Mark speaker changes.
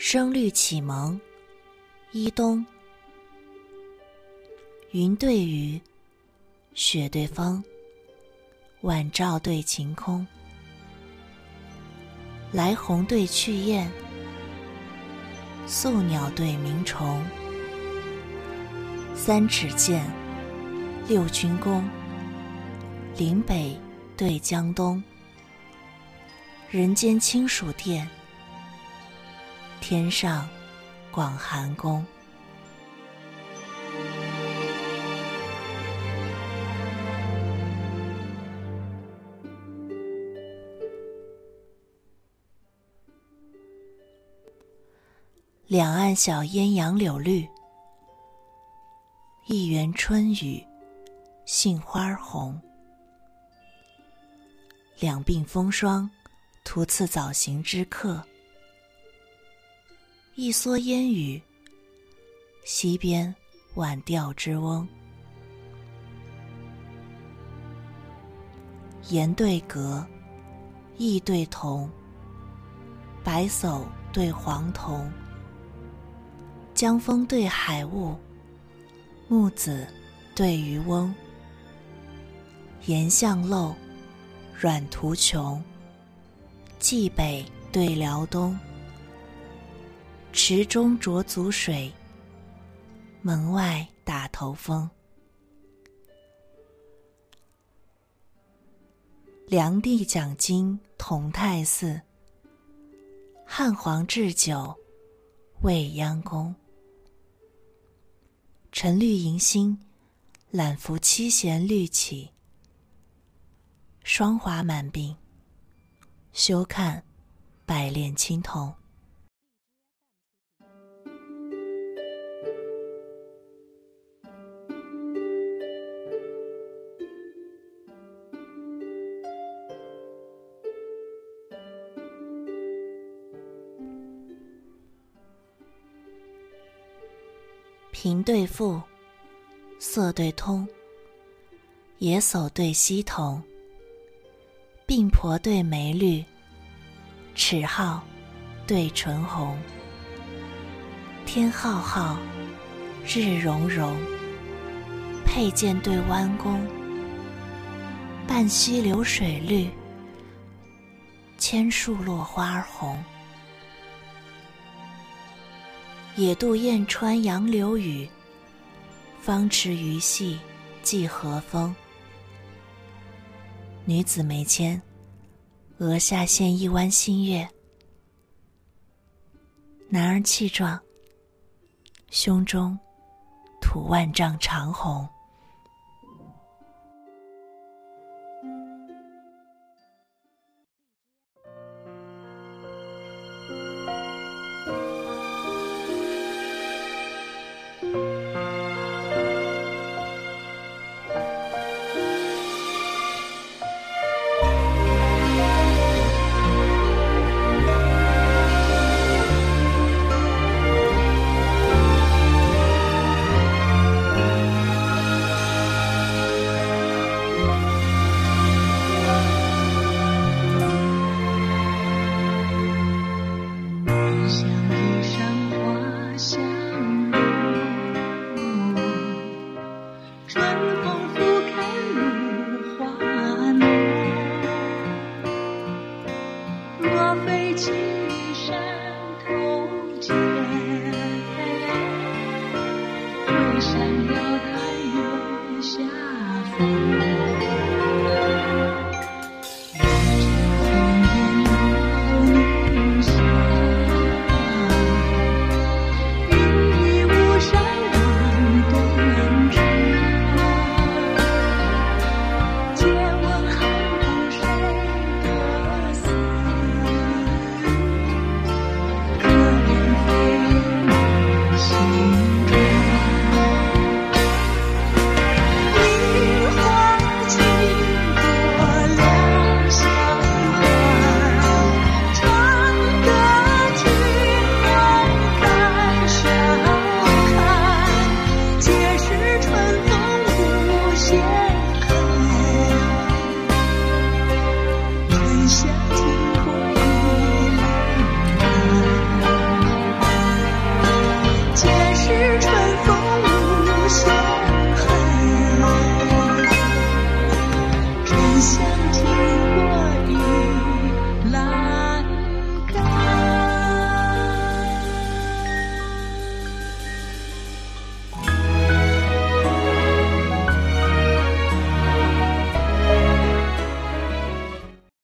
Speaker 1: 声律启蒙，一冬。云对雨，雪对风，晚照对晴空。来鸿对去雁，宿鸟对鸣虫。三尺剑，六钧弓。岭北对江东，人间清暑殿，天上广寒宫。两岸晓烟杨柳绿，一园春雨杏花红。两鬓风霜，徒次早行之客；一蓑烟雨，溪边晚钓之翁。言对格，意对同，白叟对黄童。江风对海雾，木子对渔翁。岩巷陋，软途穷。蓟北对辽东，池中濯足水，门外打头风。梁帝讲经同泰寺，汉皇置酒未央宫。沉绿迎新，揽拂七弦绿起，霜华满鬓。休看百炼青铜。平对富，色对通。野叟对溪童，鬓婆对眉绿，齿皓对唇红。天浩浩，日融融，佩剑对弯弓。半溪流水绿，千树落花红。野渡燕穿杨柳雨，芳池鱼戏寄和风。女子眉间，额下现一弯新月；男儿气壮，胸中吐万丈长虹。
Speaker 2: 下。